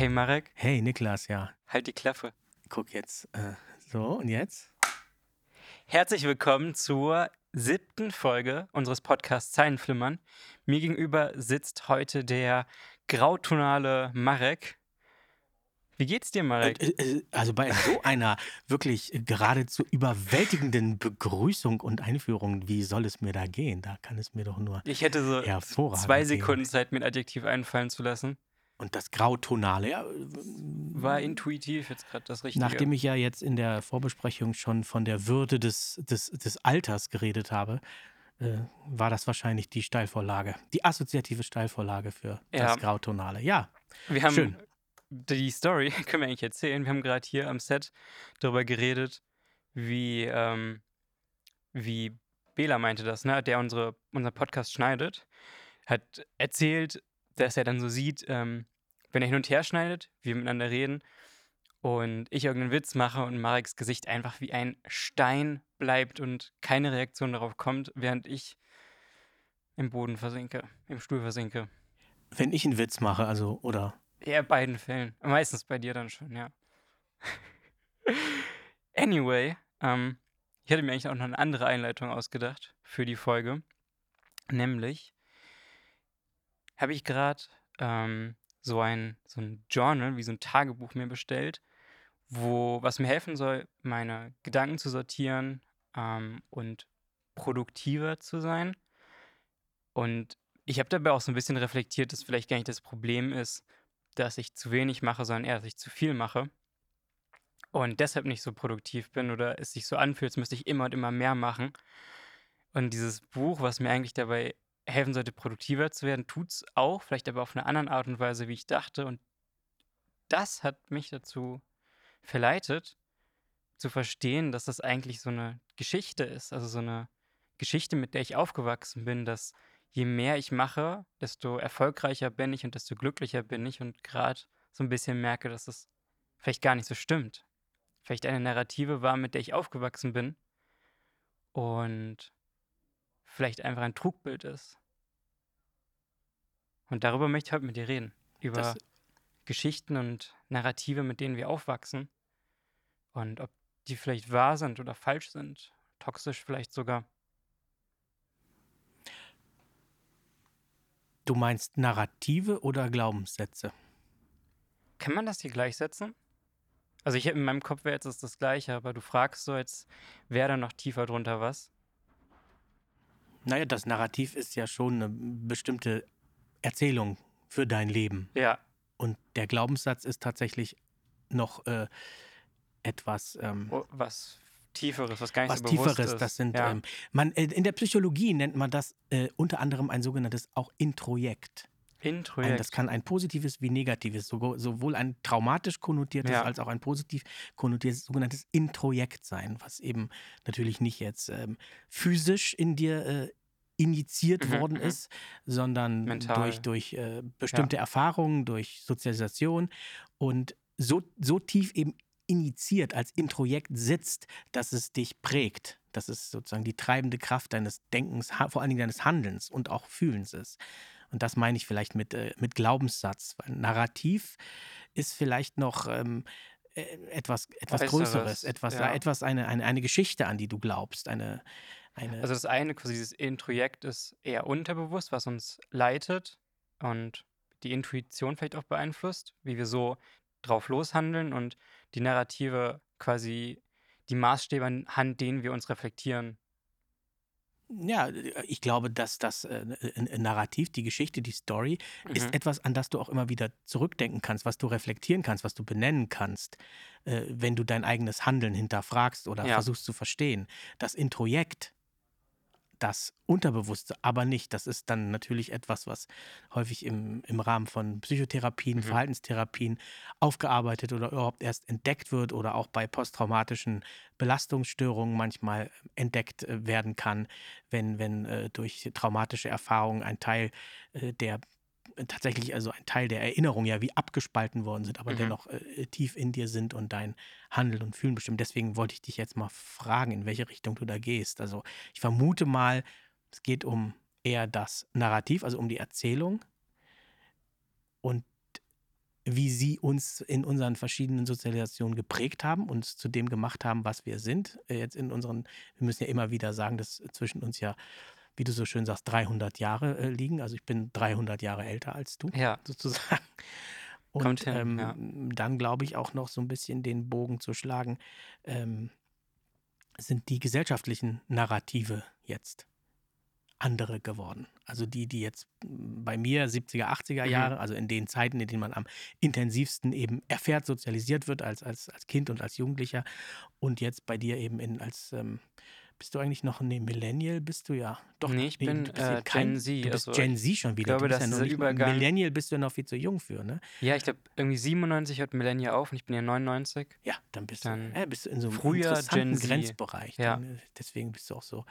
Hey Marek, Hey Niklas, ja. halt die Klappe. Guck jetzt. Äh, so, und jetzt? Herzlich willkommen zur siebten Folge unseres Podcasts Zeilenflimmern. Mir gegenüber sitzt heute der grautonale Marek. Wie geht's dir, Marek? Äh, äh, Also bei so einer wirklich geradezu überwältigenden Begrüßung und Einführung, wie soll es mir da gehen? Da kann es mir doch nur Ich hätte so zwei gehen. Sekunden Zeit, mir ein Adjektiv einfallen zu lassen. Und das Grautonale, ja. War intuitiv jetzt gerade das Richtige. Nachdem ich ja jetzt in der Vorbesprechung schon von der Würde des, des, des Alters geredet habe, äh, war das wahrscheinlich die Steilvorlage, die assoziative Steilvorlage für Ja. das Grautonale. Ja, Wir haben Schön. die Story, können wir eigentlich erzählen. Wir haben gerade hier am Set darüber geredet, wie, ähm, wie Bela meinte das, ne? der unsere, unseren Podcast schneidet, hat erzählt, dass er dann so sieht, ähm, wenn er hin und her schneidet, wir miteinander reden und ich irgendeinen Witz mache und Mareks Gesicht einfach wie ein Stein bleibt und keine Reaktion darauf kommt, während ich im Boden versinke, im Stuhl versinke. wenn ich einen Witz mache, also, oder Eher beiden Fällen. Meistens bei dir dann schon, ja. anyway, ähm, ich hatte mir eigentlich auch noch eine andere Einleitung ausgedacht für die Folge. Nämlich habe ich gerade ähm, so, ein, so ein Journal, wie so ein Tagebuch mir bestellt, wo, was mir helfen soll, meine Gedanken zu sortieren ähm, und produktiver zu sein. Und ich habe dabei auch so ein bisschen reflektiert, dass vielleicht gar nicht das Problem ist, dass ich zu wenig mache, sondern eher, dass ich zu viel mache. Und deshalb nicht so produktiv bin oder es sich so anfühlt, als müsste ich immer und immer mehr machen. Und dieses Buch, was mir eigentlich dabei helfen sollte, produktiver zu werden, tut es auch, vielleicht aber auf eine andere Art und Weise, wie ich dachte. Und das hat mich dazu verleitet, zu verstehen, dass das eigentlich so eine Geschichte ist. Also so eine Geschichte, mit der ich aufgewachsen bin, dass je mehr ich mache, desto erfolgreicher bin ich und desto glücklicher bin ich und gerade so ein bisschen merke, dass es vielleicht gar nicht so stimmt. Vielleicht eine Narrative war, mit der ich aufgewachsen bin und vielleicht einfach ein Trugbild ist. Und darüber möchte ich heute mit dir reden. Über Das- Geschichten und Narrative, mit denen wir aufwachsen. Und ob die vielleicht wahr sind oder falsch sind. Toxisch vielleicht sogar. du meinst Narrative oder Glaubenssätze? Kann man das hier gleichsetzen? Also ich habe in meinem Kopf wäre jetzt ist das gleiche, aber du fragst so, jetzt wäre da noch tiefer drunter was. Naja, das Narrativ ist ja schon eine bestimmte Erzählung für dein Leben. Ja, Und der Glaubenssatz ist tatsächlich noch äh, etwas, ähm, oh, was Tieferes, was gar nicht was so bewusst Tieferes. ist. Das sind, ja. ähm, man, äh, in der Psychologie nennt man das äh, unter anderem ein sogenanntes auch Introjekt. Ein, Introjekt. das kann ein positives wie negatives, sowohl ein traumatisch konnotiertes Ja. als auch ein positiv konnotiertes sogenanntes Introjekt sein, was eben natürlich nicht jetzt ähm, physisch in dir äh, injiziert Mhm, worden mhm. ist, sondern Mental. durch, durch äh, bestimmte Erfahrungen, durch Sozialisation und so, so tief eben injiziert als Introjekt sitzt, dass es dich prägt, dass es sozusagen die treibende Kraft deines Denkens, vor allen Dingen deines Handelns und auch Fühlens ist. Und das meine ich vielleicht mit, äh, mit Glaubenssatz. Weil Narrativ ist vielleicht noch ähm, äh, etwas, etwas Äußeres, Größeres, etwas, ja. etwas eine, eine, eine Geschichte, an die du glaubst. Eine, eine Also das eine, quasi dieses Introjekt ist eher unterbewusst, was uns leitet und die Intuition vielleicht auch beeinflusst, wie wir so drauf loshandeln und die Narrative quasi die Maßstäbe anhand denen wir uns reflektieren. ja, ich glaube, dass das äh, Narrativ, die Geschichte, die Story, ist Mhm. etwas, an das du auch immer wieder zurückdenken kannst, was du reflektieren kannst, was du benennen kannst, äh, wenn du dein eigenes Handeln hinterfragst oder Ja. versuchst zu verstehen. Das Introjekt, das Unterbewusste, aber nicht. Das ist dann natürlich etwas, was häufig im, im Rahmen von Psychotherapien, Mhm. Verhaltenstherapien aufgearbeitet oder überhaupt erst entdeckt wird oder auch bei posttraumatischen Belastungsstörungen manchmal entdeckt äh, werden kann, wenn, wenn äh, durch traumatische Erfahrungen ein Teil äh, der tatsächlich also ein Teil der Erinnerung ja wie abgespalten worden sind, aber Mhm. dennoch äh, tief in dir sind und dein Handeln und Fühlen bestimmt. Deswegen wollte ich dich jetzt mal fragen, in welche Richtung du da gehst. Also ich vermute mal, es geht um eher das Narrativ, also um die Erzählung. Und wie sie uns in unseren verschiedenen Sozialisationen geprägt haben, uns zu dem gemacht haben, was wir sind. Äh, jetzt in unseren, wir müssen ja immer wieder sagen, dass zwischen uns ja, wie du so schön sagst, 300 Jahre äh, liegen. Also ich bin 300 Jahre älter als du, Ja, sozusagen. kommt Und hin, ähm, ja. dann glaube ich auch noch so ein bisschen den Bogen zu schlagen, ähm, sind die gesellschaftlichen Narrative jetzt andere geworden. Also die, die jetzt bei mir 70er, 80er Mhm. Jahre, also in den Zeiten, in denen man am intensivsten eben erfährt, sozialisiert wird als, als, als Kind und als Jugendlicher und jetzt bei dir eben in, als, ähm, bist du eigentlich noch, nee, Millennial bist du ja. Doch, Nee, ich nee, bin du äh, kein, Gen Z. du bist Also Gen ich Z schon wieder. glaube, du bist dass ja mal, Übergang. Millennial bist du ja noch viel zu jung für, ne? Ja, ich glaube, irgendwie 97 hört Millennial auf und ich bin ja 99. Ja, dann bist du, Dann äh, bist du in so einem früher interessanten. Grenzbereich. Ja. Dann, äh, deswegen bist du auch so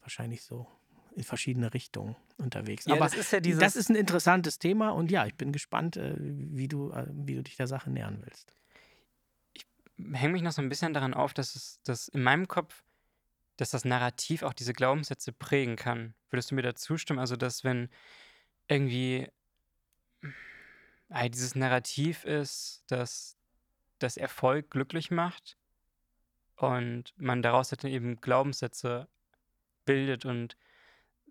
wahrscheinlich so in verschiedene Richtungen unterwegs. Ja, Aber das ist ja das ist ein interessantes Thema und ja, ich bin gespannt, äh, wie du, äh, wie du dich der Sache nähern willst. Ich hänge mich noch so ein bisschen daran auf, dass es dass in meinem Kopf, dass das Narrativ auch diese Glaubenssätze prägen kann. Würdest du mir da zustimmen? Also, dass wenn irgendwie ah, dieses Narrativ ist, dass dass Erfolg glücklich macht und man daraus dann eben Glaubenssätze bildet und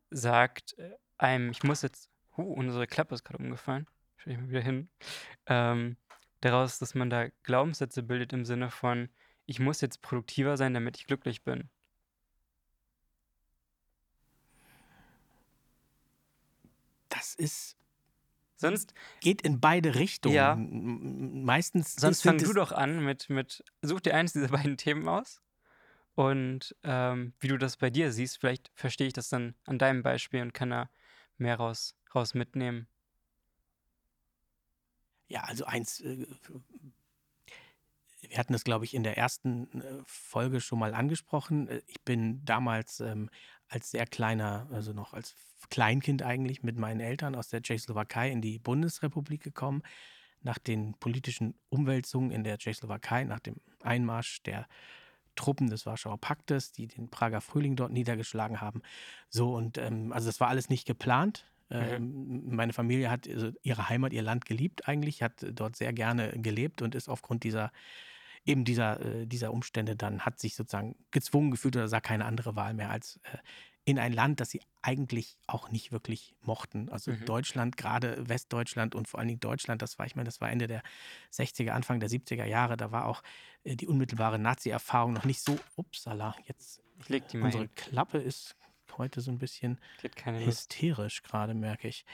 sagt äh, einem, ich muss jetzt, huh, unsere Klappe ist gerade umgefallen, stelle ich mal wieder hin, ähm, daraus, dass man da Glaubenssätze bildet im Sinne von, ich muss jetzt produktiver sein, damit ich glücklich bin. Das ist, Sonst, geht in beide Richtungen. Ja. Meistens sonst fang du doch an mit, mit, such dir eines dieser beiden Themen aus und ähm, wie du das bei dir siehst, vielleicht verstehe ich das dann an deinem Beispiel und kann da mehr raus, raus mitnehmen. ja, also eins, äh, wir hatten das, glaube ich, in der ersten äh, Folge schon mal angesprochen. Äh, Ich bin damals ähm, als sehr kleiner, also noch als Kleinkind eigentlich mit meinen Eltern aus der Tschechoslowakei in die Bundesrepublik gekommen. Nach den politischen Umwälzungen in der Tschechoslowakei, nach dem Einmarsch der Truppen des Warschauer Paktes, die den Prager Frühling dort niedergeschlagen haben. So und ähm, also das war alles nicht geplant. Ähm, meine Familie hat also ihre Heimat, ihr Land geliebt eigentlich, hat dort sehr gerne gelebt und ist aufgrund dieser eben dieser, äh, dieser Umstände dann hat sich sozusagen gezwungen gefühlt oder sah keine andere Wahl mehr als äh, in ein Land, das sie eigentlich auch nicht wirklich mochten. Also Mhm. Deutschland, gerade Westdeutschland und vor allen Dingen Deutschland, das war, ich meine, das war Ende der 60er, Anfang der 70er Jahre, da war auch äh, die unmittelbare Nazi-Erfahrung noch nicht so, upsala, jetzt Ich leg die mal unsere hin. Klappe ist heute so ein bisschen hysterisch gerade, merke ich.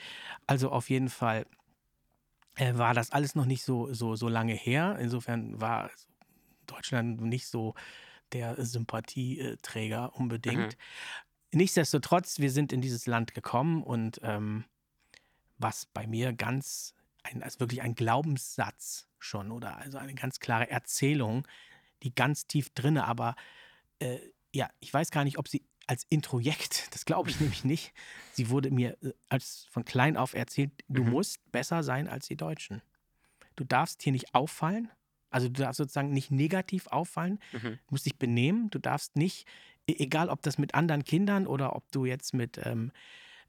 Also auf jeden Fall war das alles noch nicht so, so, so lange her. Insofern war Deutschland nicht so der Sympathieträger unbedingt. Nichtsdestotrotz, wir sind in dieses Land gekommen und ähm, was bei mir ganz, ein, also wirklich ein Glaubenssatz schon oder also eine ganz klare Erzählung, die ganz tief drinne, aber äh, ja, ich weiß gar nicht, ob sie als Introjekt, das glaube ich nämlich nicht. Sie wurde mir äh, als von klein auf erzählt, du Mhm. musst besser sein als die Deutschen. Du darfst hier nicht auffallen, also du darfst sozusagen nicht negativ auffallen, Mhm. du musst dich benehmen, du darfst nicht, e- egal ob das mit anderen Kindern oder ob du jetzt mit ähm,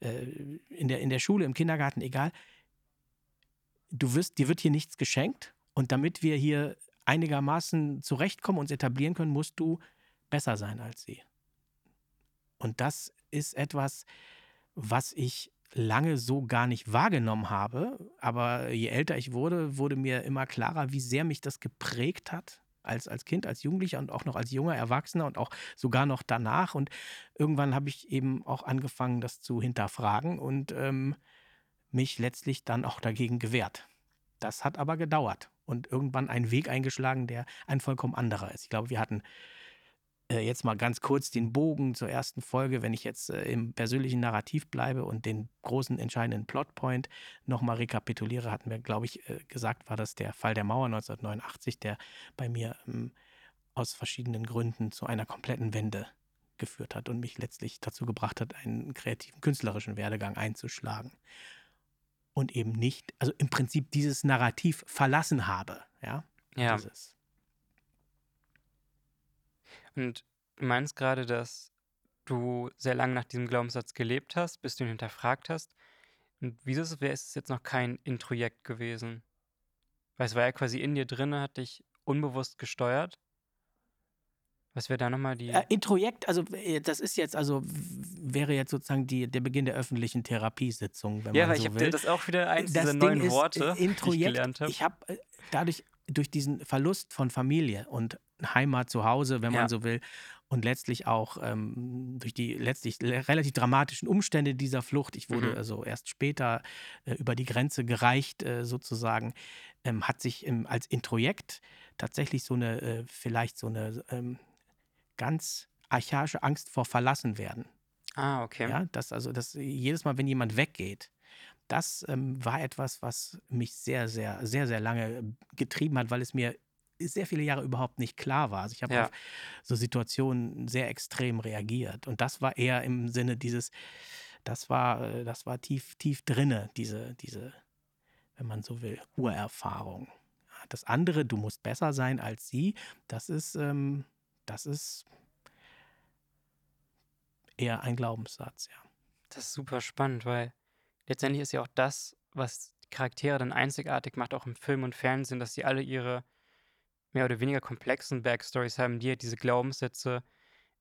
äh, in, der, in der Schule, im Kindergarten, egal, du wirst, dir wird hier nichts geschenkt und damit wir hier einigermaßen zurechtkommen, uns etablieren können, musst du besser sein als sie. Und das ist etwas, was ich lange so gar nicht wahrgenommen habe. Aber je älter ich wurde, wurde mir immer klarer, wie sehr mich das geprägt hat. Als, als Kind, als Jugendlicher und auch noch als junger Erwachsener und auch sogar noch danach. Und irgendwann habe ich eben auch angefangen, das zu hinterfragen und ähm, mich letztlich dann auch dagegen gewehrt. Das hat aber gedauert und irgendwann einen Weg eingeschlagen, der ein vollkommen anderer ist. Ich glaube, wir hatten jetzt mal ganz kurz den Bogen zur ersten Folge, wenn ich jetzt äh, im persönlichen Narrativ bleibe und den großen entscheidenden Plotpoint nochmal rekapituliere, hatten wir, glaube ich, äh, gesagt, war das der Fall der Mauer 1989, der bei mir ähm, aus verschiedenen Gründen zu einer kompletten Wende geführt hat und mich letztlich dazu gebracht hat, einen kreativen, künstlerischen Werdegang einzuschlagen. Und eben nicht, also im Prinzip dieses Narrativ verlassen habe. Ja, Ja. dieses. Und du meinst gerade, dass du sehr lange nach diesem Glaubenssatz gelebt hast, bis du ihn hinterfragt hast. Und wieso ist es jetzt noch kein Introjekt gewesen? Weil es war ja quasi in dir drin, hat dich unbewusst gesteuert. Was wäre da nochmal die. Äh, Introjekt, also äh, das ist jetzt, also wäre jetzt sozusagen die, der Beginn der öffentlichen Therapiesitzung, wenn ja, man weil so ich habe will. das auch wieder eins Das dieser Ding neuen ist, Worte, äh, die ich Introjekt, gelernt habe. ich habe äh, dadurch, durch diesen Verlust von Familie und Heimat zu Hause, wenn man Ja. so will, und letztlich auch ähm, durch die letztlich le- relativ dramatischen Umstände dieser Flucht, ich wurde Mhm. also erst später äh, über die Grenze gereicht, äh, sozusagen, ähm, hat sich ähm, als Introjekt tatsächlich so eine, äh, vielleicht so eine ähm, ganz archaische Angst vor Verlassenwerden. Ah, okay. Ja, das also das jedes Mal, wenn jemand weggeht, das ähm, war etwas, was mich sehr, sehr, sehr, sehr lange getrieben hat, weil es mir sehr viele Jahre überhaupt nicht klar war. Also ich habe Ja. auf so Situationen sehr extrem reagiert. Und das war eher im Sinne dieses, das war, äh, das war tief, tief drinne, diese, diese, wenn man so will, Urerfahrung. Das andere, du musst besser sein als sie, das ist, ähm, das ist eher ein Glaubenssatz, ja. Das ist super spannend, weil letztendlich ist ja auch das, was Charaktere dann einzigartig macht, auch im Film und Fernsehen, dass sie alle ihre mehr oder weniger komplexen Backstories haben, die halt diese Glaubenssätze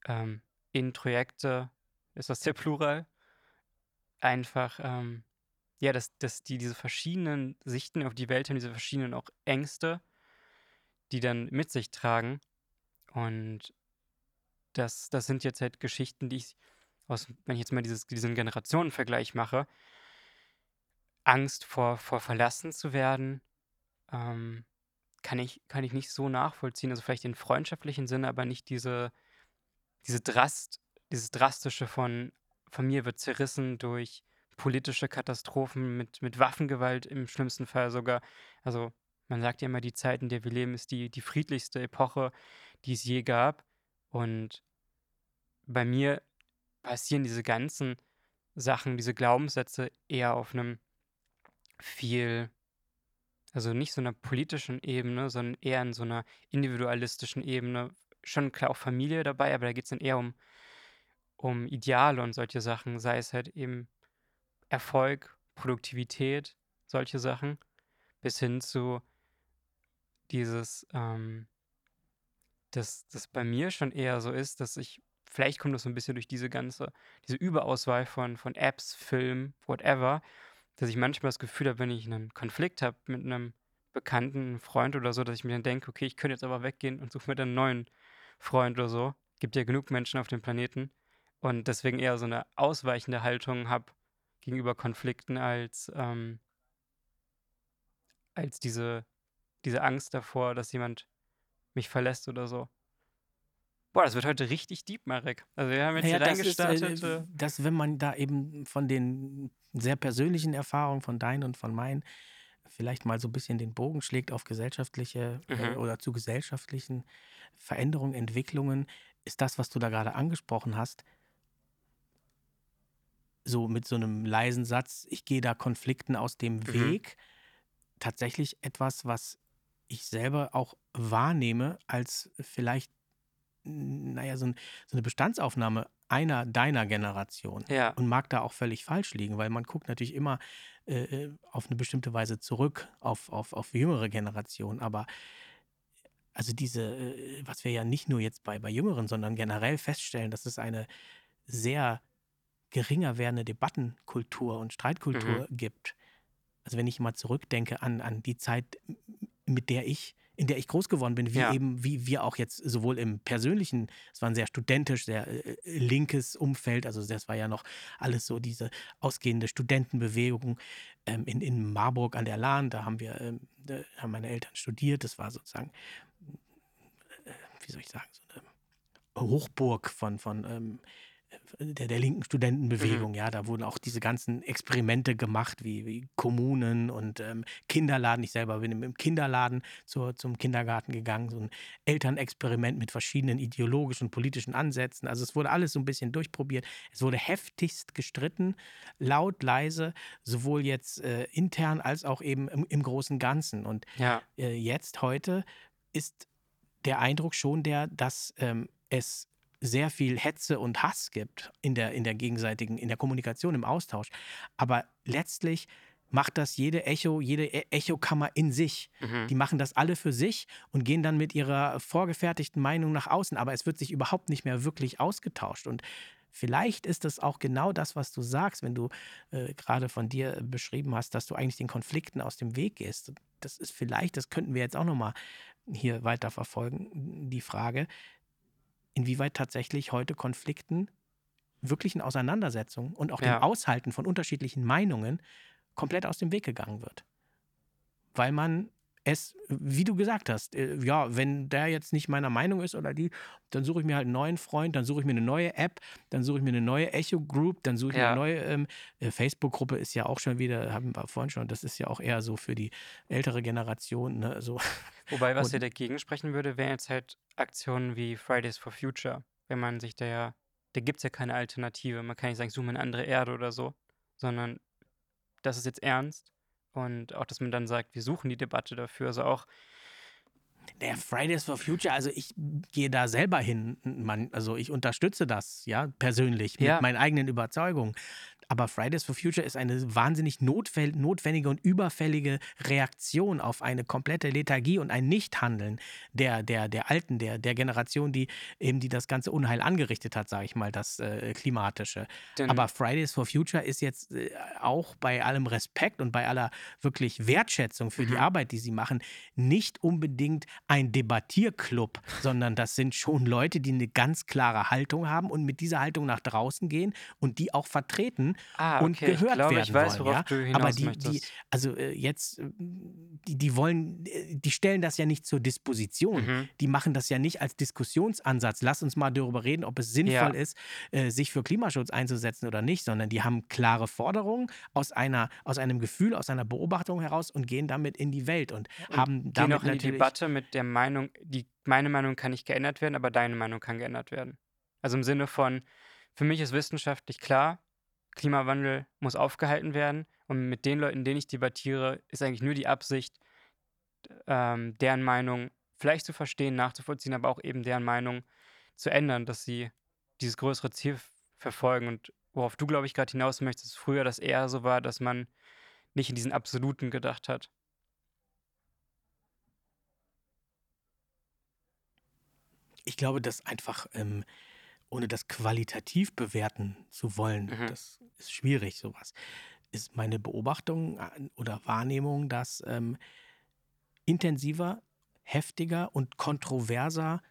ähm, in Projekte, ist das der Plural, einfach, ähm, ja, dass, dass die diese verschiedenen Sichten auf die Welt haben, diese verschiedenen auch Ängste, die dann mit sich tragen. Und das, das sind jetzt halt Geschichten, die ich aus, wenn ich jetzt mal dieses, diesen Generationenvergleich mache, Angst vor, vor verlassen zu werden, ähm, kann ich, kann ich nicht so nachvollziehen. Also vielleicht in freundschaftlichen Sinne, aber nicht diese, diese Drast, dieses Drastische von Familie wird zerrissen durch politische Katastrophen mit, mit Waffengewalt im schlimmsten Fall sogar. Also man sagt ja immer, die Zeit, in der wir leben, ist die, die friedlichste Epoche, die es je gab. Und bei mir passieren diese ganzen Sachen, diese Glaubenssätze eher auf einem viel, also nicht so einer politischen Ebene, sondern eher in so einer individualistischen Ebene. Schon klar auch Familie dabei, aber da geht es dann eher um, um Ideale und solche Sachen, sei es halt eben Erfolg, Produktivität, solche Sachen, bis hin zu dieses, ähm, dass das bei mir schon eher so ist, dass ich, vielleicht kommt das so ein bisschen durch diese ganze, diese Überauswahl von, von Apps, Film, whatever, dass ich manchmal das Gefühl habe, wenn ich einen Konflikt habe mit einem Bekannten, Freund oder so, dass ich mir dann denke, okay, ich könnte jetzt aber weggehen und suche mir dann einen neuen Freund oder so. Gibt ja genug Menschen auf dem Planeten. Und deswegen eher so eine ausweichende Haltung habe gegenüber Konflikten als, ähm, als diese, diese Angst davor, dass jemand mich verlässt oder so. Boah, das wird heute richtig deep, Marek. Also wir haben jetzt Naja, hier das ist, reingestartet. äh, äh, dass wenn man da eben von den sehr persönlichen Erfahrungen von deinen und von meinen vielleicht mal so ein bisschen den Bogen schlägt auf gesellschaftliche äh, Mhm. oder zu gesellschaftlichen Veränderungen, Entwicklungen, ist das, was du da gerade angesprochen hast, so mit so einem leisen Satz, ich gehe da Konflikten aus dem Mhm. Weg, tatsächlich etwas, was ich selber auch wahrnehme als vielleicht, naja, so, ein, so eine Bestandsaufnahme einer deiner Generation ja, und mag da auch völlig falsch liegen, weil man guckt natürlich immer äh, äh, auf eine bestimmte Weise zurück auf, auf, auf jüngere Generationen, aber also diese, äh, was wir ja nicht nur jetzt bei, bei Jüngeren, sondern generell feststellen, dass es eine sehr geringer werdende Debattenkultur und Streitkultur gibt. Also wenn ich mal zurückdenke an, an die Zeit, mit der ich, in der ich groß geworden bin, wie Ja. eben, wie wir auch jetzt sowohl im persönlichen, es war ein sehr studentisch, sehr äh, linkes Umfeld, also das war ja noch alles so diese ausgehende Studentenbewegung ähm, in, in Marburg an der Lahn, da haben wir, ähm, da haben meine Eltern studiert, das war sozusagen, äh, wie soll ich sagen, so eine Hochburg von, von ähm, der, der linken Studentenbewegung, ja, da wurden auch diese ganzen Experimente gemacht, wie, wie Kommunen und ähm, Kinderladen. Ich selber bin im, Kinderladen zur, zum Kindergarten gegangen, so ein Elternexperiment mit verschiedenen ideologischen und politischen Ansätzen. Also es wurde alles so ein bisschen durchprobiert. Es wurde heftigst gestritten, laut, leise, sowohl jetzt äh, intern als auch eben im, im großen Ganzen. Und ja, äh, jetzt, heute, ist der Eindruck schon der, dass ähm, es sehr viel Hetze und Hass gibt in der, in der gegenseitigen, in der Kommunikation, im Austausch. Aber letztlich macht das jede Echo, jede E- Echokammer in sich. Mhm. Die machen das alle für sich und gehen dann mit ihrer vorgefertigten Meinung nach außen. Aber es wird sich überhaupt nicht mehr wirklich ausgetauscht. Und vielleicht ist das auch genau das, was du sagst, wenn du äh, gerade von dir beschrieben hast, dass du eigentlich den Konflikten aus dem Weg gehst. Das ist vielleicht, das könnten wir jetzt auch nochmal hier weiter verfolgen, die Frage, inwieweit tatsächlich heute Konflikten wirklichen Auseinandersetzungen und auch Ja. dem Aushalten von unterschiedlichen Meinungen komplett aus dem Weg gegangen wird. Weil man es, wie du gesagt hast, äh, ja, wenn der jetzt nicht meiner Meinung ist oder die, dann suche ich mir halt einen neuen Freund, dann suche ich mir eine neue App, dann suche ich mir eine neue Echo-Group, dann suche ich mir Ja. eine neue ähm, äh, Facebook-Gruppe, ist ja auch schon wieder, haben wir vorhin schon, das ist ja auch eher so für die ältere Generation, ne, so. Wobei, was Und- ja dagegen sprechen würde, wären jetzt halt Aktionen wie Fridays for Future. Wenn man sich da ja, da gibt es ja keine Alternative. Man kann nicht sagen, suche mir eine andere Erde oder so, sondern das ist jetzt ernst. Und auch, dass man dann sagt, wir suchen die Debatte dafür. Also auch, Der Fridays for Future, also ich gehe da selber hin, man, also ich unterstütze das, ja, persönlich, mit Ja. meinen eigenen Überzeugungen. Aber Fridays for Future ist eine wahnsinnig notwendige und überfällige Reaktion auf eine komplette Lethargie und ein Nichthandeln der, der, der Alten, der, der Generation, die eben die das ganze Unheil angerichtet hat, sage ich mal, das äh, Klimatische. denn, Aber Fridays for Future ist jetzt äh, auch bei allem Respekt und bei aller wirklich Wertschätzung für die Mhm. Arbeit, die sie machen, nicht unbedingt ein Debattierclub, sondern das sind schon Leute, die eine ganz klare Haltung haben und mit dieser Haltung nach draußen gehen und die auch vertreten ah, und okay, ich gehört glaube, werden ich weiß, wollen. Ja? du Aber die, die, also äh, jetzt, äh, die, die wollen, äh, die stellen das ja nicht zur Disposition. Mhm. Die machen das ja nicht als Diskussionsansatz. Lass uns mal darüber reden, ob es sinnvoll Ja. ist, äh, sich für Klimaschutz einzusetzen oder nicht, sondern die haben klare Forderungen aus, einer, aus einem Gefühl, aus einer Beobachtung heraus und gehen damit in die Welt und, Und haben damit noch in die. Debatte mit der Meinung, die, meine Meinung kann nicht geändert werden, aber deine Meinung kann geändert werden. Also im Sinne von, für mich ist wissenschaftlich klar, Klimawandel muss aufgehalten werden. Und mit den Leuten, denen ich debattiere, ist eigentlich nur die Absicht, ähm, deren Meinung vielleicht zu verstehen, nachzuvollziehen, aber auch eben deren Meinung zu ändern, dass sie dieses größere Ziel verfolgen. Und worauf du, glaube ich, gerade hinaus möchtest, früher das eher so war, dass man nicht in diesen Absoluten gedacht hat. Ich glaube, dass einfach, ähm, ohne das qualitativ bewerten zu wollen, Mhm. das ist schwierig, sowas, ist meine Beobachtung äh, oder Wahrnehmung, dass ähm, intensiver, heftiger und kontroverser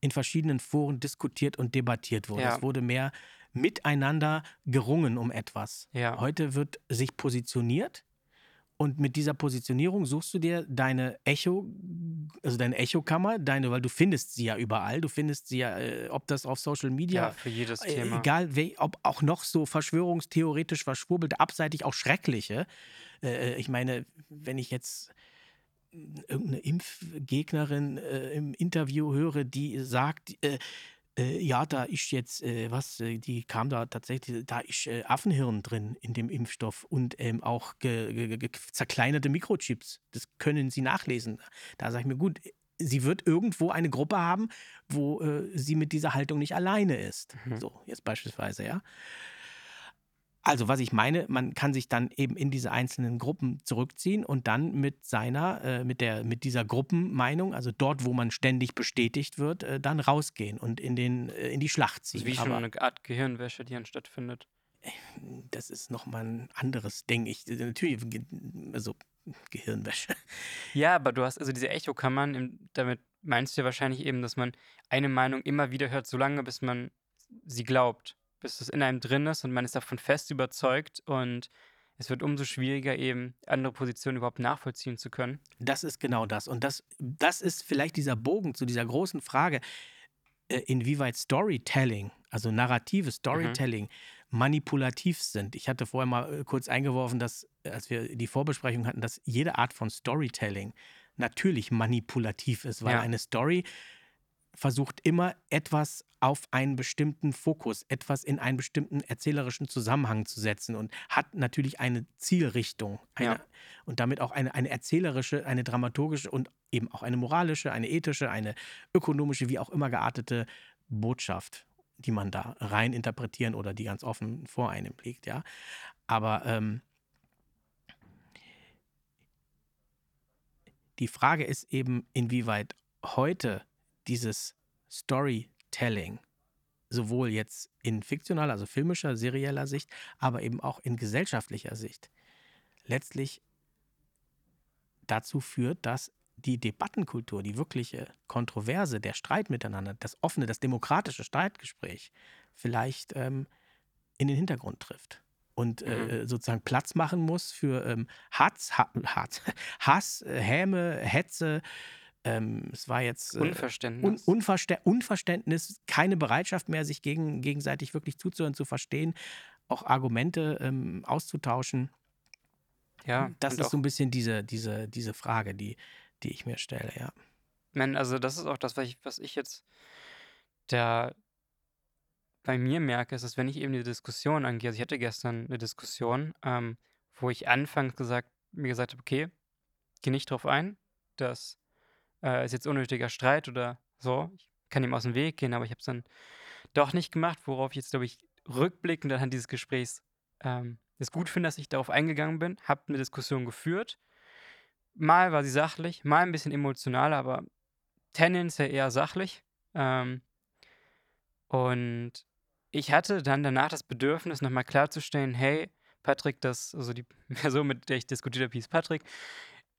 in verschiedenen Foren diskutiert und debattiert wurde. Ja. Es wurde mehr miteinander gerungen um etwas. Ja. Heute wird sich positioniert und mit dieser Positionierung suchst du dir deine Echo, also deine Echokammer, deine, weil du findest sie ja überall. Du findest sie ja, äh, ob das auf Social Media Ja, für jedes äh, Thema. Egal, ob auch noch so verschwörungstheoretisch verschwurbelte, abseitig auch schreckliche. Äh, ich meine, wenn ich jetzt irgendeine Impfgegnerin äh, im Interview höre, die sagt, äh, ja, da ist jetzt äh, was, äh, die kam da tatsächlich, da ist äh, Affenhirn drin in dem Impfstoff und ähm, auch zerkleinerte Mikrochips. Das können Sie nachlesen. Da sage ich mir, gut, sie wird irgendwo eine Gruppe haben, wo äh, sie mit dieser Haltung nicht alleine ist. Mhm. So, jetzt beispielsweise, ja. Also, was ich meine, man kann sich dann eben in diese einzelnen Gruppen zurückziehen und dann mit seiner, äh, mit der, mit dieser Gruppenmeinung, also dort, wo man ständig bestätigt wird, äh, dann rausgehen und in den, äh, in die Schlacht Das ziehen. ist wie schon Aber eine Art Gehirnwäsche, die dann stattfindet. das ist nochmal ein anderes Ding. Ich, äh, natürlich, also Gehirnwäsche. Ja, aber du hast also diese Echokammern, damit meinst du ja wahrscheinlich eben, dass man eine Meinung immer wieder hört, solange bis man sie glaubt, bis es in einem drin ist und man ist davon fest überzeugt und es wird umso schwieriger, eben andere Positionen überhaupt nachvollziehen zu können. Das ist genau das. Und das, das ist vielleicht dieser Bogen zu dieser großen Frage, äh, inwieweit Storytelling, also narrative Storytelling, manipulativ sind. Ich hatte vorher mal äh, kurz eingeworfen, dass, äh, als wir die Vorbesprechung hatten, dass jede Art von Storytelling natürlich manipulativ ist, weil Ja. eine Story versucht immer etwas auf einen bestimmten Fokus, etwas in einen bestimmten erzählerischen Zusammenhang zu setzen und hat natürlich eine Zielrichtung eine, Ja. und damit auch eine, eine erzählerische, eine dramaturgische und eben auch eine moralische, eine ethische, eine ökonomische, wie auch immer geartete Botschaft, die man da rein interpretieren oder die ganz offen vor einem liegt, ja. Aber ähm, Die Frage ist eben, inwieweit heute dieses Storytelling sowohl jetzt in fiktionaler, also filmischer, serieller Sicht, aber eben auch in gesellschaftlicher Sicht letztlich dazu führt, dass die Debattenkultur, die wirkliche Kontroverse, der Streit miteinander, das offene, das demokratische Streitgespräch vielleicht ähm, in den Hintergrund trifft und äh, mhm. sozusagen Platz machen muss für ähm, Hass, ha, Hass, Hass, äh, Häme, Hetze. Ähm, es war jetzt äh, Unverständnis. Un Unverstä Unverständnis, keine Bereitschaft mehr, sich gegen, gegenseitig wirklich zuzuhören, zu verstehen, auch Argumente ähm, auszutauschen. Ja, das ist so ein bisschen diese, diese, diese Frage, die, die ich mir stelle, ja. Man, also das ist auch das, was ich, was ich jetzt da bei mir merke, ist, dass wenn ich eben die Diskussion angehe, also ich hatte gestern eine Diskussion, ähm, wo ich anfangs gesagt, mir gesagt habe, okay, geh nicht drauf ein, das äh, ist jetzt unnötiger Streit oder so, ich kann ihm aus dem Weg gehen, aber ich habe es dann doch nicht gemacht, worauf ich jetzt, glaube ich, rückblickend anhand dieses Gesprächs ähm, es gut finde, dass ich darauf eingegangen bin, habe eine Diskussion geführt. Mal war sie sachlich, mal ein bisschen emotional, aber tendenziell eher sachlich. Ähm, und ich hatte dann danach das Bedürfnis, nochmal klarzustellen, hey, Patrick, das, also die Person, mit der ich diskutiert habe, hieß Patrick,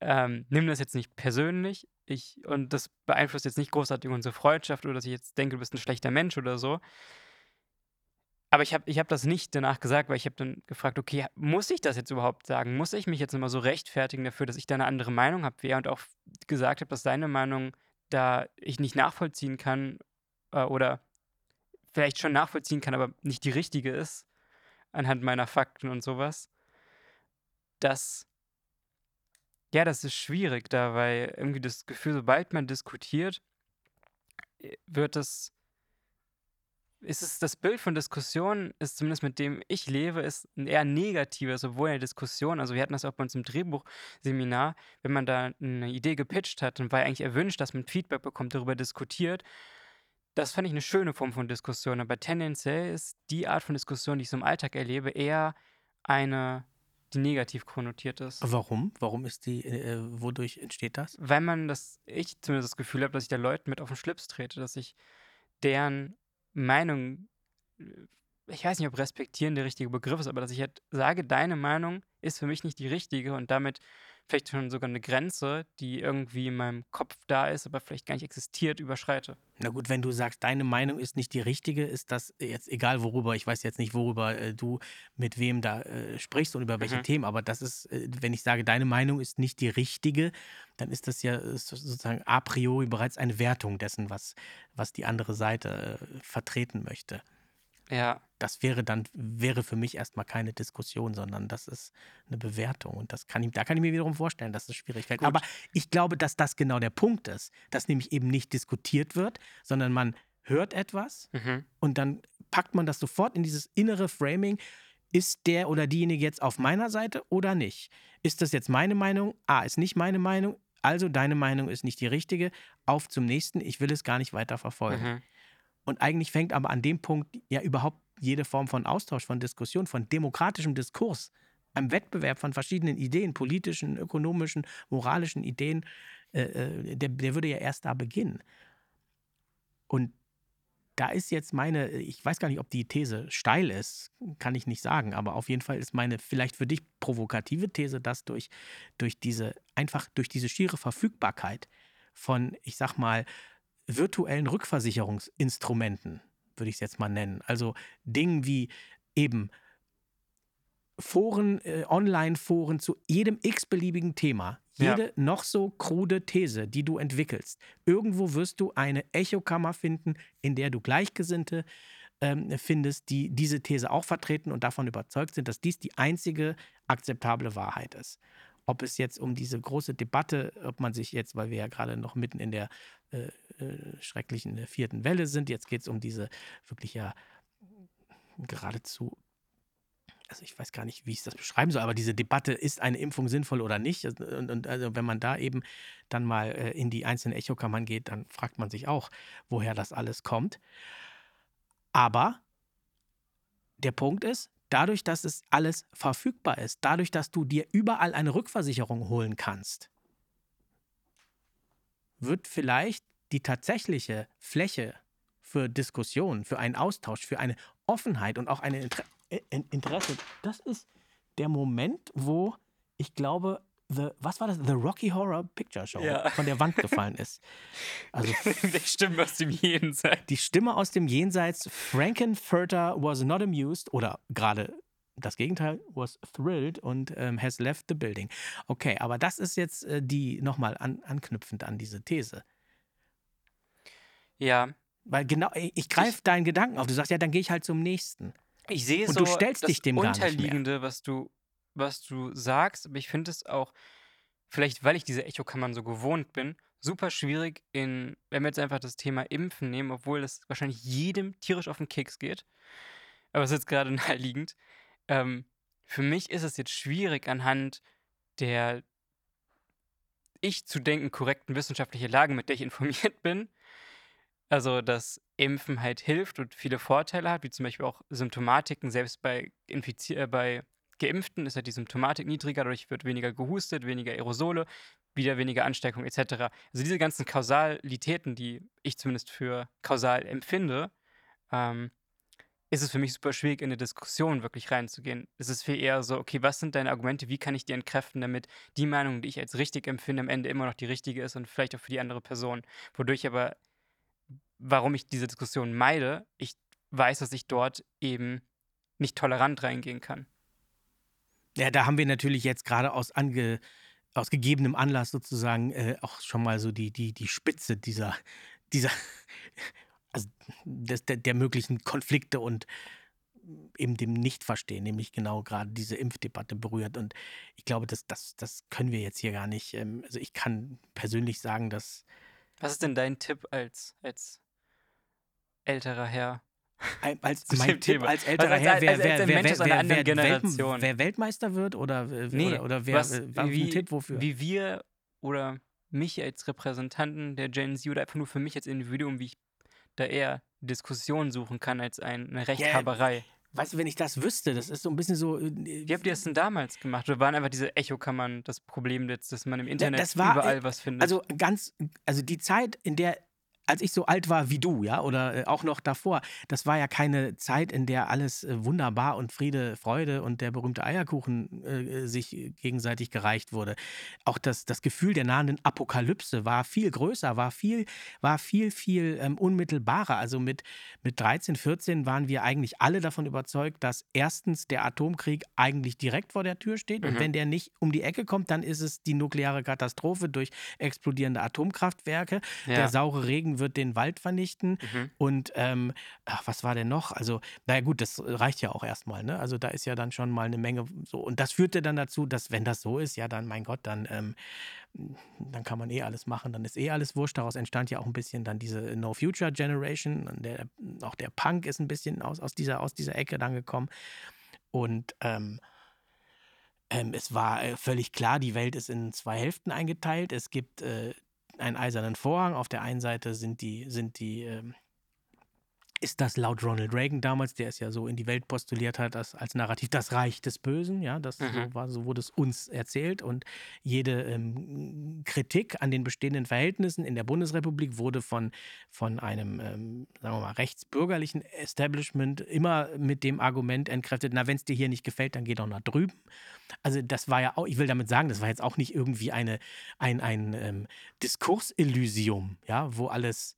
ähm, nimm das jetzt nicht persönlich. Ich, und das beeinflusst jetzt nicht großartig unsere Freundschaft oder dass ich jetzt denke, du bist ein schlechter Mensch oder so. Aber ich habe ich hab das nicht danach gesagt, weil ich habe dann gefragt, okay, muss ich das jetzt überhaupt sagen? Muss ich mich jetzt immer so rechtfertigen dafür, dass ich da eine andere Meinung habe? Wer und auch gesagt habe, dass seine Meinung da ich nicht nachvollziehen kann äh, oder vielleicht schon nachvollziehen kann, aber nicht die richtige ist, anhand meiner Fakten und sowas. Das, ja, das ist schwierig da, weil irgendwie das Gefühl, sobald man diskutiert, äh, wird es ist es das Bild von Diskussionen, ist zumindest mit dem ich lebe, ist ein eher negatives, obwohl in der Diskussion, also wir hatten das auch bei uns im Drehbuchseminar, wenn man da eine Idee gepitcht hat und war eigentlich erwünscht, dass man Feedback bekommt, darüber diskutiert. Das fand ich eine schöne Form von Diskussion, aber tendenziell ist die Art von Diskussion, die ich so im Alltag erlebe, eher eine, die negativ konnotiert ist. Warum? Warum ist die, äh, wodurch entsteht das? Weil man das, ich zumindest das Gefühl habe, dass ich da Leuten mit auf den Schlips trete, dass ich deren Meinung, äh, ich weiß nicht, ob respektieren der richtige Begriff ist, aber dass ich halt sage, deine Meinung ist für mich nicht die richtige und damit vielleicht schon sogar eine Grenze, die irgendwie in meinem Kopf da ist, aber vielleicht gar nicht existiert, überschreite. Na gut, wenn du sagst, deine Meinung ist nicht die richtige, ist das jetzt egal worüber, ich weiß jetzt nicht, worüber äh, du mit wem da äh, sprichst und über welche mhm. Themen, aber das ist, äh, wenn ich sage, deine Meinung ist nicht die richtige, dann ist das ja äh, sozusagen a priori bereits eine Wertung dessen, was, was die andere Seite äh, vertreten möchte. Ja. Das wäre dann, wäre für mich erstmal keine Diskussion, sondern das ist eine Bewertung. Und das kann ich, da kann ich mir wiederum vorstellen, dass es schwierig fällt. Aber ich glaube, dass das genau der Punkt ist, dass nämlich eben nicht diskutiert wird, sondern man hört etwas mhm. und dann packt man das sofort in dieses innere Framing. Ist der oder diejenige jetzt auf meiner Seite oder nicht? Ist das jetzt meine Meinung? Ah, ist nicht meine Meinung. Also deine Meinung ist nicht die richtige. Auf zum nächsten. Ich will es gar nicht weiter verfolgen. Mhm. Und eigentlich fängt aber an dem Punkt ja überhaupt jede Form von Austausch, von Diskussion, von demokratischem Diskurs, einem Wettbewerb von verschiedenen Ideen, politischen, ökonomischen, moralischen Ideen, äh, äh, der, der würde ja erst da beginnen. Und da ist jetzt meine, ich weiß gar nicht, ob die These steil ist, kann ich nicht sagen, aber auf jeden Fall ist meine vielleicht für dich provokative These, dass durch, durch diese, einfach durch diese schiere Verfügbarkeit von, ich sag mal, virtuellen Rückversicherungsinstrumenten, würde ich es jetzt mal nennen. Also Dingen wie eben Foren, äh, Online-Foren zu jedem x-beliebigen Thema. Jede ja. noch so krude These, die du entwickelst. Irgendwo wirst du eine Echokammer finden, in der du Gleichgesinnte ähm, findest, die diese These auch vertreten und davon überzeugt sind, dass dies die einzige akzeptable Wahrheit ist ob es jetzt um diese große Debatte, ob man sich jetzt, weil wir ja gerade noch mitten in der äh, äh, schrecklichen äh, vierten Welle sind, jetzt geht es um diese wirklich ja geradezu also ich weiß gar nicht, wie ich das beschreiben soll, aber diese Debatte, ist eine Impfung sinnvoll oder nicht? Also, und, und also wenn man da eben dann mal äh, in die einzelnen Echokammern geht, dann fragt man sich auch, woher das alles kommt. Aber der Punkt ist, dadurch, dass es alles verfügbar ist, dadurch, dass du dir überall eine Rückversicherung holen kannst, wird vielleicht die tatsächliche Fläche für Diskussion, für einen Austausch, für eine Offenheit und auch ein Inter äh, Interesse, das ist der Moment, wo ich glaube, The, was war das? The Rocky Horror Picture Show Ja. von der Wand gefallen ist. Also Die Stimme aus dem Jenseits. die Stimme aus dem Jenseits, Frankenfurter was not amused oder gerade das Gegenteil, was thrilled und ähm, has left the building. Okay, aber das ist jetzt äh, die nochmal an, anknüpfend an diese These. Ja, Weil genau, ich, greife deinen Gedanken auf. Du sagst, ja, dann gehe ich halt zum nächsten. ich sehe Und so du stellst das dich dem gar nicht mehr. Unterliegende, was du, was du sagst, aber ich finde es auch, vielleicht weil ich diese Echokammern so gewohnt bin, super schwierig in, wenn wir jetzt einfach das Thema Impfen nehmen, obwohl es wahrscheinlich jedem tierisch auf den Keks geht, aber es ist jetzt gerade naheliegend. Ähm, für mich ist es jetzt schwierig anhand der ich zu denken korrekten wissenschaftlichen Lage, mit der ich informiert bin, also dass Impfen halt hilft und viele Vorteile hat, wie zum Beispiel auch Symptomatiken, selbst bei, Infizi äh, bei Geimpften ist halt die Symptomatik niedriger, dadurch wird weniger gehustet, weniger Aerosole, wieder weniger Ansteckung etc. Also diese ganzen Kausalitäten, die ich zumindest für kausal empfinde, ähm, ist es für mich super schwierig, in eine Diskussion wirklich reinzugehen. Es ist viel eher so, okay, was sind deine Argumente, wie kann ich die entkräften, damit die Meinung, die ich als richtig empfinde, am Ende immer noch die richtige ist und vielleicht auch für die andere Person. Wodurch aber, warum ich diese Diskussion meide, ich weiß, dass ich dort eben nicht tolerant reingehen kann. Ja, da haben wir natürlich jetzt gerade aus, ange, aus gegebenem Anlass sozusagen äh, auch schon mal so die, die, die Spitze dieser, dieser also des, der, der möglichen Konflikte und eben dem Nichtverstehen, nämlich genau gerade diese Impfdebatte berührt. Und ich glaube, das, das, das können wir jetzt hier gar nicht. Ähm, also ich kann persönlich sagen, dass Was ist denn dein Tipp als, als älterer Herr? Ein- als Zu mein Tipp Thema. als älterer als- Herr, als- wer, wer, wer, wer, wer, wer, Generation. Wer Weltmeister wird oder, äh, Nee, oder, oder wer, was, äh, wie, Tipp wofür? wie wir oder mich als Repräsentanten der Gen Z oder einfach nur für mich als Individuum, wie ich da eher Diskussion suchen kann als ein- eine Rechthaberei. Weißt du, wenn ich das wüsste, das ist so ein bisschen so. äh, Wie habt ihr das denn damals gemacht? Oder waren einfach diese Echokammern das Problem dass man im Internet war, überall was findet? Also ganz, also die Zeit, in der, als ich so alt war wie du, ja, oder äh, auch noch davor, das war ja keine Zeit, in der alles äh, wunderbar und Friede, Freude und der berühmte Eierkuchen äh, sich gegenseitig gereicht wurde. Auch das, das Gefühl der nahenden Apokalypse war viel größer, war viel, war viel, viel ähm, unmittelbarer. Also mit, mit 13, 14 waren wir eigentlich alle davon überzeugt, dass erstens der Atomkrieg eigentlich direkt vor der Tür steht und Mhm. wenn der nicht um die Ecke kommt, dann ist es die nukleare Katastrophe durch explodierende Atomkraftwerke. Der ja. saure Regen wird den Wald vernichten. Mhm. Und ähm, ach, was war denn noch? Also, naja gut, das reicht ja auch erstmal, ne? Also da ist ja dann schon mal eine Menge so. Und das führte dann dazu, dass, wenn das so ist, ja, dann, mein Gott, dann, ähm, dann kann man eh alles machen, dann ist eh alles wurscht. Daraus entstand ja auch ein bisschen dann diese No Future Generation. Und der, auch der Punk ist ein bisschen aus, aus, dieser, aus dieser Ecke dann gekommen. Und ähm, ähm, es war äh, völlig klar, die Welt ist in zwei Hälften eingeteilt. Es gibt äh, einen eisernen Vorhang. Auf der einen Seite sind die, sind die, ähm, ist das laut Ronald Reagan damals, der es ja so in die Welt postuliert hat, das als Narrativ das Reich des Bösen, ja, das Mhm. so war, so wurde es uns erzählt und jede ähm, Kritik an den bestehenden Verhältnissen in der Bundesrepublik wurde von, von einem, ähm, sagen wir mal, rechtsbürgerlichen Establishment immer mit dem Argument entkräftet, na, wenn es dir hier nicht gefällt, dann geh doch nach drüben. Also das war ja auch, ich will damit sagen, das war jetzt auch nicht irgendwie eine, ein, ein ähm, Diskursillusium, ja, wo alles.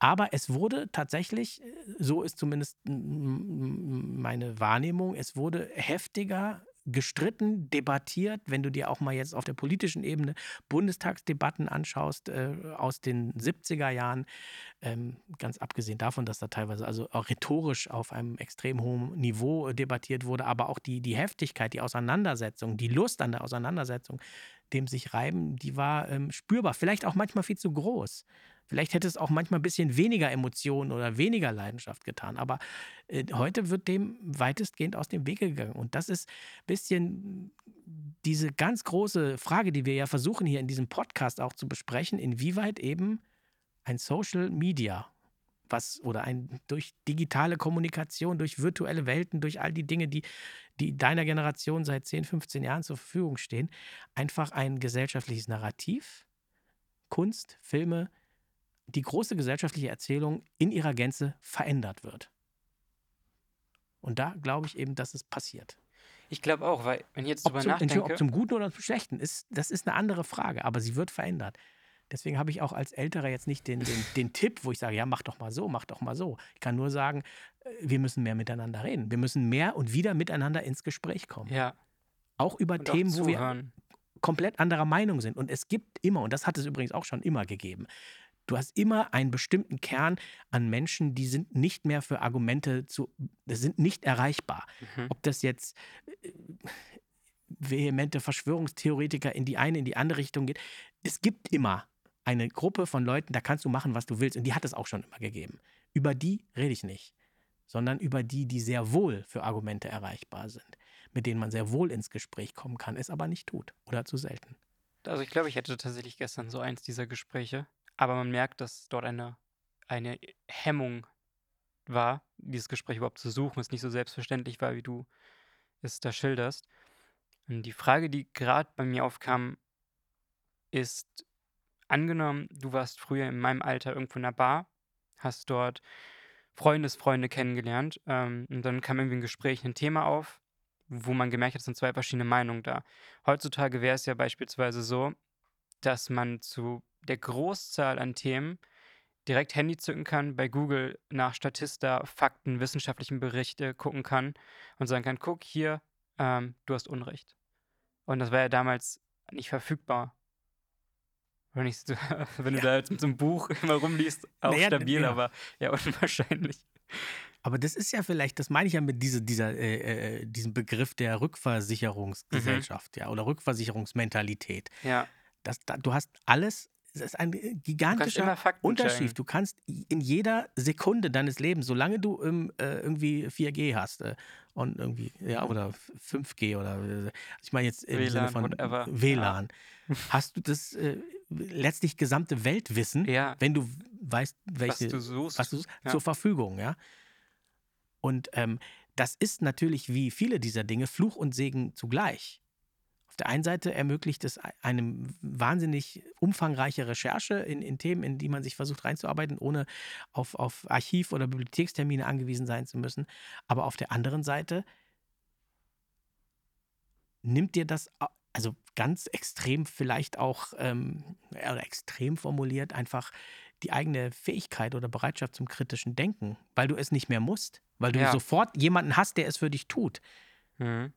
Aber es wurde tatsächlich, äh, so ist zumindest meine Wahrnehmung, es wurde heftiger gestritten, debattiert, wenn du dir auch mal jetzt auf der politischen Ebene Bundestagsdebatten anschaust äh, aus den 70er Jahren, ähm, ganz abgesehen davon, dass da teilweise also auch rhetorisch auf einem extrem hohen Niveau äh, debattiert wurde, aber auch die, die Heftigkeit, die Auseinandersetzung, die Lust an der Auseinandersetzung, dem sich reiben, die war ähm, spürbar, vielleicht auch manchmal viel zu groß. Vielleicht hätte es auch manchmal ein bisschen weniger Emotionen oder weniger Leidenschaft getan. Aber äh, heute wird dem weitestgehend aus dem Weg gegangen. Und das ist ein bisschen diese ganz große Frage, die wir ja versuchen hier in diesem Podcast auch zu besprechen, inwieweit eben ein Social Media was oder ein durch digitale Kommunikation, durch virtuelle Welten, durch all die Dinge, die, die deiner Generation seit 10, 15 Jahren zur Verfügung stehen, einfach ein gesellschaftliches Narrativ Kunst, Filme, die große gesellschaftliche Erzählung in ihrer Gänze verändert wird. Und da glaube ich eben, dass es passiert. Ich glaube auch, weil wenn ich jetzt Ob drüber zum, nachdenke, ob zum Guten oder zum Schlechten, ist, das ist eine andere Frage, aber sie wird verändert. Deswegen habe ich auch als Älterer jetzt nicht den, den, den Tipp, wo ich sage, ja, mach doch mal so, mach doch mal so. Ich kann nur sagen, äh, wir müssen mehr miteinander reden. Wir müssen mehr und wieder miteinander ins Gespräch kommen. ja, Auch über und auch Themen, wo wir komplett anderer Meinung sind. Und es gibt immer, und das hat es übrigens auch schon immer gegeben, du hast immer einen bestimmten Kern an Menschen, die sind nicht mehr für Argumente zu, sind nicht erreichbar. Mhm. Ob das jetzt äh, vehemente Verschwörungstheoretiker in die eine, in die andere Richtung geht. Es gibt immer eine Gruppe von Leuten, da kannst du machen, was du willst. Und die hat es auch schon immer gegeben. Über die rede ich nicht, sondern über die, die sehr wohl für Argumente erreichbar sind, mit denen man sehr wohl ins Gespräch kommen kann, es aber nicht tut oder zu selten. Also ich glaube, ich hatte tatsächlich gestern so eins dieser Gespräche, aber man merkt, dass dort eine, eine Hemmung war, dieses Gespräch überhaupt zu suchen, es nicht so selbstverständlich war, wie du es da schilderst. Und die Frage, die gerade bei mir aufkam, ist, angenommen, du warst früher in meinem Alter irgendwo in einer Bar, hast dort Freundesfreunde kennengelernt ähm, und dann kam irgendwie ein Gespräch, ein Thema auf, wo man gemerkt hat, es sind zwei verschiedene Meinungen da. Heutzutage wäre es ja beispielsweise so, dass man zu der Großzahl an Themen direkt Handy zücken kann, bei Google nach Statista, Fakten, wissenschaftlichen Berichte gucken kann und sagen kann, guck hier, ähm, du hast Unrecht. Und das war ja damals nicht verfügbar. Nicht so, wenn du Ja. da jetzt mit so einem Buch immer rumliest, auch Naja, stabil, ja. aber ja, unwahrscheinlich. Aber das ist ja vielleicht, das meine ich ja mit diese, dieser, äh, äh, diesem Begriff der Rückversicherungsgesellschaft, ja, oder Rückversicherungsmentalität. Ja, Das, da, du hast alles, es ist ein du gigantischer immer Fakten Unterschied. checken. Du kannst in jeder Sekunde deines Lebens, solange du ähm, äh, irgendwie 4G hast äh, und irgendwie, ja, oder 5G oder, äh, ich meine jetzt im Sinne WLAN, von whatever. WLAN, hast du das äh, letztlich gesamte Weltwissen, Ja, wenn du weißt, was welche, du suchst. was du Ja. zur Verfügung, ja. Und ähm, das ist natürlich wie viele dieser Dinge Fluch und Segen zugleich. Auf der einen Seite ermöglicht es einem wahnsinnig umfangreiche Recherche in, in Themen, in die man sich versucht reinzuarbeiten, ohne auf, auf Archiv- oder Bibliothekstermine angewiesen sein zu müssen. Aber auf der anderen Seite nimmt dir das, also ganz extrem vielleicht auch, ähm, oder extrem formuliert, einfach die eigene Fähigkeit oder Bereitschaft zum kritischen Denken, weil du es nicht mehr musst, weil du Ja. sofort jemanden hast, der es für dich tut. Mhm.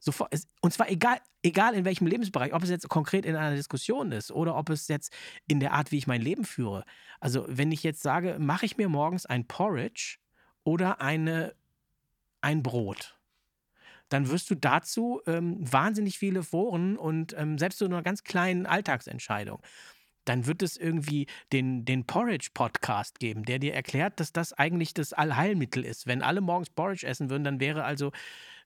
Sofort, und zwar egal, egal in welchem Lebensbereich, ob es jetzt konkret in einer Diskussion ist oder ob es jetzt in der Art, wie ich mein Leben führe. Also wenn ich jetzt sage, mache ich mir morgens ein Porridge oder eine, ein Brot, dann wirst du dazu ähm, wahnsinnig viele Foren und ähm, selbst so einer ganz kleinen Alltagsentscheidung. Dann wird es irgendwie den, den Porridge-Podcast geben, der dir erklärt, dass das eigentlich das Allheilmittel ist. Wenn alle morgens Porridge essen würden, dann wäre also,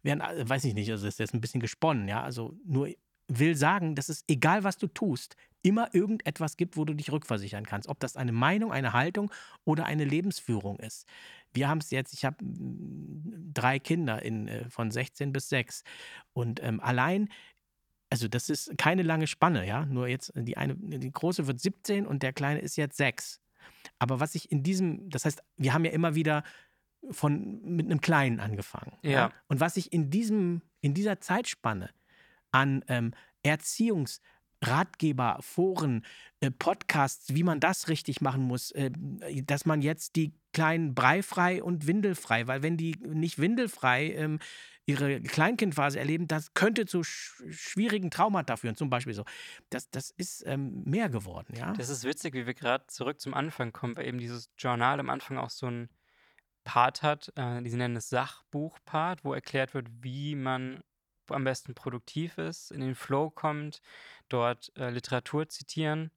wären, äh, weiß ich nicht, also das ist jetzt ein bisschen gesponnen, ja. Also nur will sagen, dass es, egal was du tust, immer irgendetwas gibt, wo du dich rückversichern kannst. Ob das eine Meinung, eine Haltung oder eine Lebensführung ist. Wir haben es jetzt, ich habe mm, drei Kinder in, äh, von 16 bis 6. Und ähm, allein, also das ist keine lange Spanne, ja. Nur jetzt, die eine, die große wird 17 und der kleine ist jetzt 6. Aber was ich in diesem, das heißt, wir haben ja immer wieder von mit einem Kleinen angefangen. Ja. Und was ich in diesem, in dieser Zeitspanne an ähm, Erziehungsratgeber, Foren, äh, Podcasts, wie man das richtig machen muss, äh, dass man jetzt die Kleinen breifrei und windelfrei, weil wenn die nicht windelfrei ähm, ihre Kleinkindphase erleben, das könnte zu sch schwierigen Traumata führen, zum Beispiel so. Das, das ist ähm, mehr geworden, ja. Das ist witzig, wie wir gerade zurück zum Anfang kommen, weil eben dieses Journal am Anfang auch so ein Part hat, äh, die sie nennen es Sachbuch-Part, wo erklärt wird, wie man am besten produktiv ist, in den Flow kommt, dort äh, Literatur zitieren.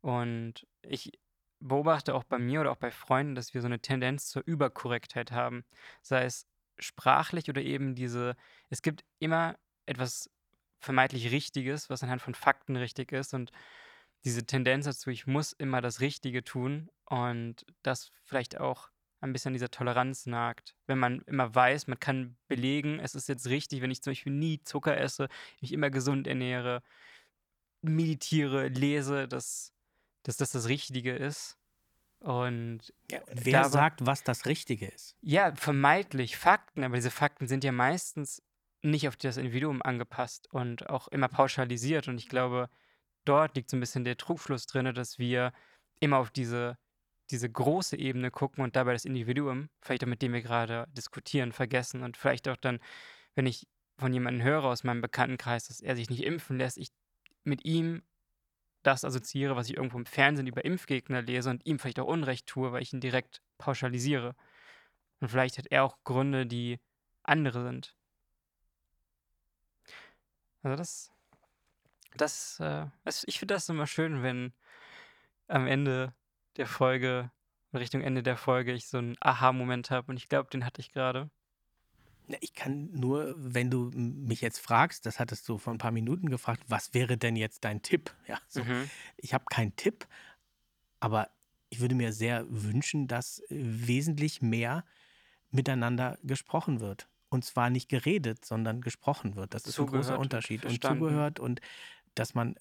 Und ich beobachte auch bei mir oder auch bei Freunden, dass wir so eine Tendenz zur Überkorrektheit haben. Sei es sprachlich oder eben diese, es gibt immer etwas vermeintlich Richtiges, was anhand von Fakten richtig ist und diese Tendenz dazu, ich muss immer das Richtige tun und das vielleicht auch ein bisschen an dieser Toleranz nagt. Wenn man immer weiß, man kann belegen, es ist jetzt richtig, wenn ich zum Beispiel nie Zucker esse, mich immer gesund ernähre, meditiere, lese, das dass das das Richtige ist. Und ja, und wer sagt, was das Richtige ist? Ja, vermeintlich Fakten, aber diese Fakten sind ja meistens nicht auf das Individuum angepasst und auch immer pauschalisiert. Und ich glaube, dort liegt so ein bisschen der Trugschluss drin, dass wir immer auf diese, diese große Ebene gucken und dabei das Individuum, vielleicht auch mit dem wir gerade diskutieren, vergessen. Und vielleicht auch dann, wenn ich von jemandem höre aus meinem Bekanntenkreis, dass er sich nicht impfen lässt, ich mit ihm das assoziiere, was ich irgendwo im Fernsehen über Impfgegner lese und ihm vielleicht auch Unrecht tue, weil ich ihn direkt pauschalisiere. Und vielleicht hat er auch Gründe, die andere sind. Also das, das, äh, ich finde das immer schön, wenn am Ende der Folge, Richtung Ende der Folge, ich so einen Aha-Moment habe. Und ich glaube, den hatte ich gerade. Ich kann nur, wenn du mich jetzt fragst, das hattest du vor ein paar Minuten gefragt, was wäre denn jetzt dein Tipp? Ja, so. Mhm. Ich habe keinen Tipp, aber ich würde mir sehr wünschen, dass äh, wesentlich mehr miteinander gesprochen wird. Und zwar nicht geredet, sondern gesprochen wird. Das ist ein großer und Unterschied. Und verstanden. zugehört und dass man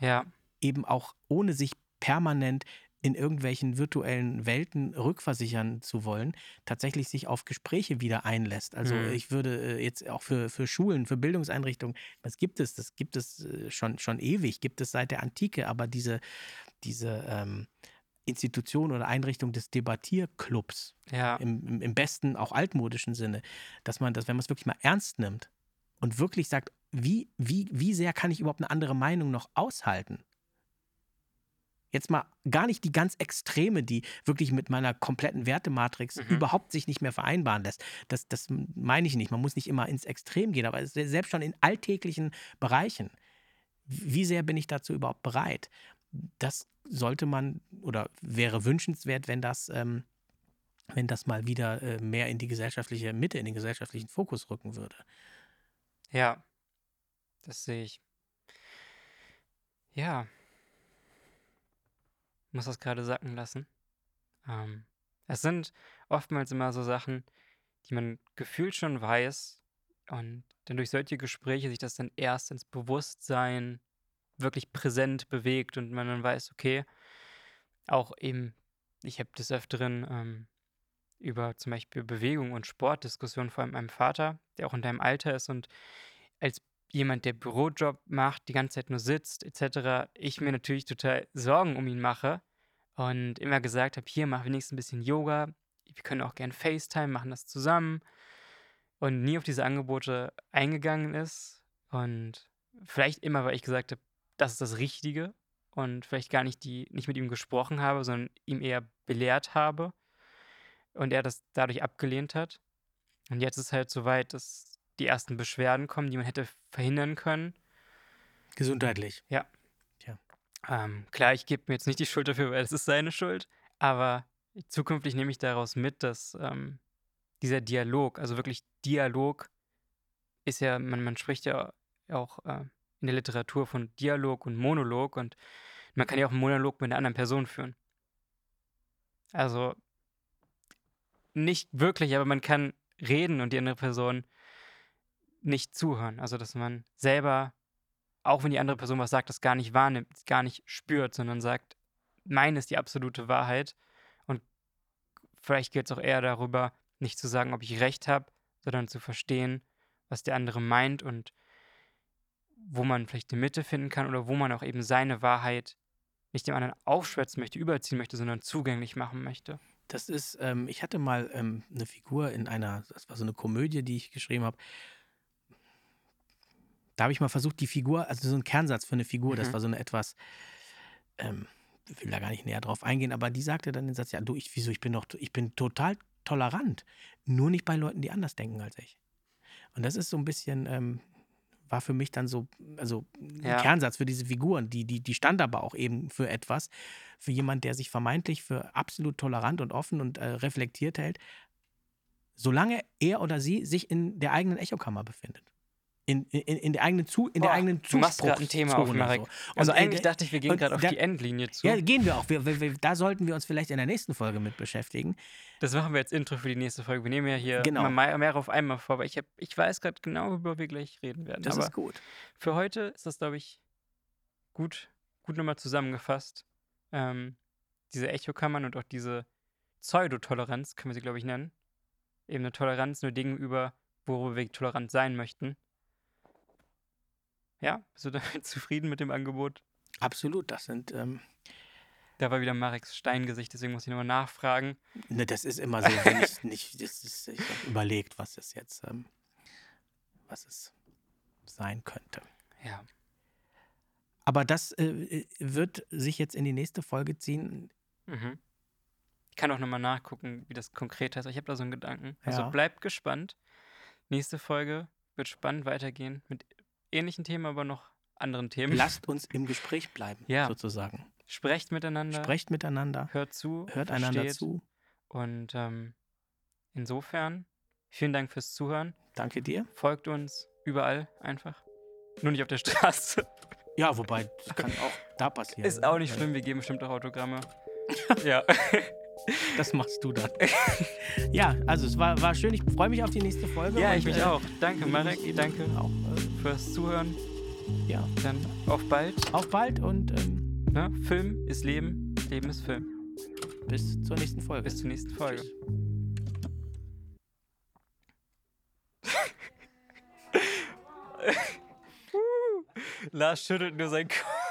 äh, Ja, eben auch ohne sich permanent in irgendwelchen virtuellen Welten rückversichern zu wollen, tatsächlich sich auf Gespräche wieder einlässt. Also Mhm. ich würde äh, jetzt auch für, für Schulen, für Bildungseinrichtungen, was gibt es? Das gibt es äh, schon, schon ewig, gibt es seit der Antike, aber diese, diese ähm, Institution oder Einrichtung des Debattierclubs, ja, im, im, im besten, auch altmodischen Sinne, dass man das, wenn man es wirklich mal ernst nimmt und wirklich sagt, wie, wie, wie sehr kann ich überhaupt eine andere Meinung noch aushalten? Jetzt mal gar nicht die ganz Extreme, die wirklich mit meiner kompletten Wertematrix Mhm. überhaupt sich nicht mehr vereinbaren lässt. Das, das meine ich nicht. Man muss nicht immer ins Extrem gehen, aber selbst schon in alltäglichen Bereichen. Wie sehr bin ich dazu überhaupt bereit? Das sollte man oder wäre wünschenswert, wenn das, ähm, wenn das mal wieder äh, mehr in die gesellschaftliche Mitte, in den gesellschaftlichen Fokus rücken würde. ja. Das sehe ich. Ja. Muss das gerade sacken lassen. Ähm, es sind oftmals immer so Sachen, die man gefühlt schon weiß und dann durch solche Gespräche sich das dann erst ins Bewusstsein wirklich präsent bewegt und man dann weiß, okay, auch eben, ich habe des Öfteren ähm, über zum Beispiel Bewegung und Sportdiskussionen, vor allem mit meinem Vater, der auch in deinem Alter ist und als jemand, der Bürojob macht, die ganze Zeit nur sitzt, etc., ich mir natürlich total Sorgen um ihn mache und immer gesagt habe, hier, mach wenigstens ein bisschen Yoga, wir können auch gern FaceTime, machen das zusammen und nie auf diese Angebote eingegangen ist und vielleicht immer, weil ich gesagt habe, das ist das Richtige und vielleicht gar nicht die, nicht mit ihm gesprochen habe, sondern ihm eher belehrt habe und er das dadurch abgelehnt hat. Und jetzt ist halt so weit, dass die ersten Beschwerden kommen, die man hätte verhindern können. Gesundheitlich. Ähm, klar, ich gebe mir jetzt nicht die Schuld dafür, weil es ist seine Schuld, aber zukünftig nehme ich daraus mit, dass ähm, dieser Dialog, also wirklich Dialog, ist ja, man, man spricht ja auch äh, in der Literatur von Dialog und Monolog und man kann ja auch einen Monolog mit einer anderen Person führen. Also nicht wirklich, aber man kann reden und die andere Person nicht zuhören. Also dass man selber, auch wenn die andere Person was sagt, das gar nicht wahrnimmt, gar nicht spürt, sondern sagt, meine ist die absolute Wahrheit. Und vielleicht geht es auch eher darüber, nicht zu sagen, ob ich recht habe, sondern zu verstehen, was der andere meint und wo man vielleicht die Mitte finden kann oder wo man auch eben seine Wahrheit nicht dem anderen aufschwätzen möchte, überziehen möchte, sondern zugänglich machen möchte. Das ist, ähm, ich hatte mal ähm, eine Figur in einer, das war so eine Komödie, die ich geschrieben habe. Da habe ich mal versucht, die Figur, also so ein Kernsatz für eine Figur, das Mhm. war so eine etwas, ähm, ich will da gar nicht näher drauf eingehen, aber die sagte dann den Satz, ja, du, ich, wieso, ich bin doch, ich bin total tolerant, nur nicht bei Leuten, die anders denken als ich. Und das ist so ein bisschen, ähm, war für mich dann so, also ein Ja. Kernsatz für diese Figuren, die, die, die stand aber auch eben für etwas, für jemand, der sich vermeintlich für absolut tolerant und offen und äh, reflektiert hält, solange er oder sie sich in der eigenen Echokammer befindet. In, in, in der eigenen Zu, in der Boah, eigenen grad ein Thema auf, Zuspruchszone Marek. so. Also Und, äh, eigentlich dachte ich, wir gehen gerade auf da- die Endlinie zu. Ja, gehen wir auch. Wir, wir, wir, da sollten wir uns vielleicht in der nächsten Folge mit beschäftigen. Das machen wir als Intro für die nächste Folge. Wir nehmen ja hier Genau. mehr, mehr auf einmal vor, weil ich, hab, ich weiß gerade genau, worüber wir gleich reden werden. Das Aber ist gut. für heute ist das, glaube ich, gut, gut nochmal zusammengefasst. ähm, diese Echokammern und auch diese Pseudotoleranz, können wir sie, glaube ich, nennen. Eben eine Toleranz nur gegenüber, worüber wir tolerant sein möchten. Ja, bist du damit zufrieden mit dem Angebot? Absolut, das sind. Ähm, da war wieder Mareks Steingesicht, deswegen muss ich nochmal nachfragen. Ne, das ist immer so, wenn ich nicht, das ist, ich habe überlegt, was es jetzt, ähm, was es sein könnte. Ja. Aber das äh, wird sich jetzt in die nächste Folge ziehen. Mhm. Ich kann auch nochmal nachgucken, wie das konkret heißt. Ich habe da so einen Gedanken. Also Ja. bleibt gespannt. Nächste Folge wird spannend weitergehen mit ähnlichen Themen, aber noch anderen Themen. Lasst uns im Gespräch bleiben, Ja. sozusagen. Sprecht miteinander, Sprecht miteinander, hört zu, hört einander zu. Und ähm, insofern, vielen Dank fürs Zuhören. Danke dir. Folgt uns überall einfach. Nur nicht auf der Straße. Ja, wobei, das kann auch da passieren. Ist auch nicht schlimm, wir geben bestimmt auch Autogramme. ja. Das machst du dann. ja, also es war, war schön. Ich freue mich auf die nächste Folge. ja, ich mich äh, auch. Danke, Marek. Danke Auch, fürs Zuhören. ja, Dann auf bald. auf bald und ähm, Ne? Film ist Leben, Leben ist Film. bis zur nächsten Folge. Bis zur nächsten Folge. Lars schüttelt nur seinen Kopf.